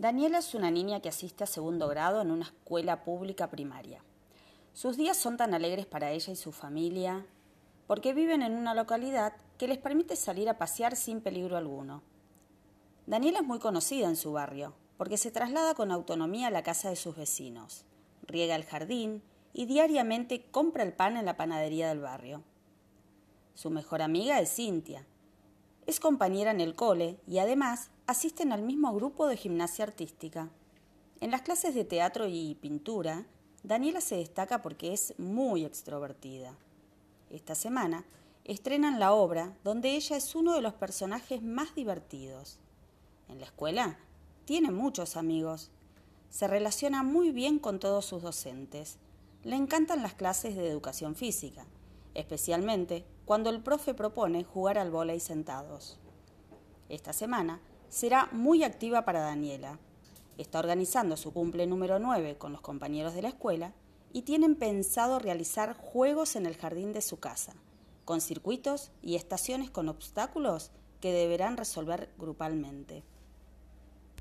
Daniela es una niña que asiste a segundo grado en una escuela pública primaria. Sus días son tan alegres para ella y su familia porque viven en una localidad que les permite salir a pasear sin peligro alguno. Daniela es muy conocida en su barrio porque se traslada con autonomía a la casa de sus vecinos, riega el jardín y diariamente compra el pan en la panadería del barrio. Su mejor amiga es Cintia. Es compañera en el cole y además asisten al mismo grupo de gimnasia artística. En las clases de teatro y pintura, Daniela se destaca porque es muy extrovertida. Esta semana estrenan la obra donde ella es uno de los personajes más divertidos. En la escuela tiene muchos amigos. Se relaciona muy bien con todos sus docentes. Le encantan las clases de educación física, especialmente cuando el profe propone jugar al vóley sentados. Esta semana será muy activa para Daniela. Está organizando su cumple número 9 con los compañeros de la escuela y tienen pensado realizar juegos en el jardín de su casa, con circuitos y estaciones con obstáculos que deberán resolver grupalmente.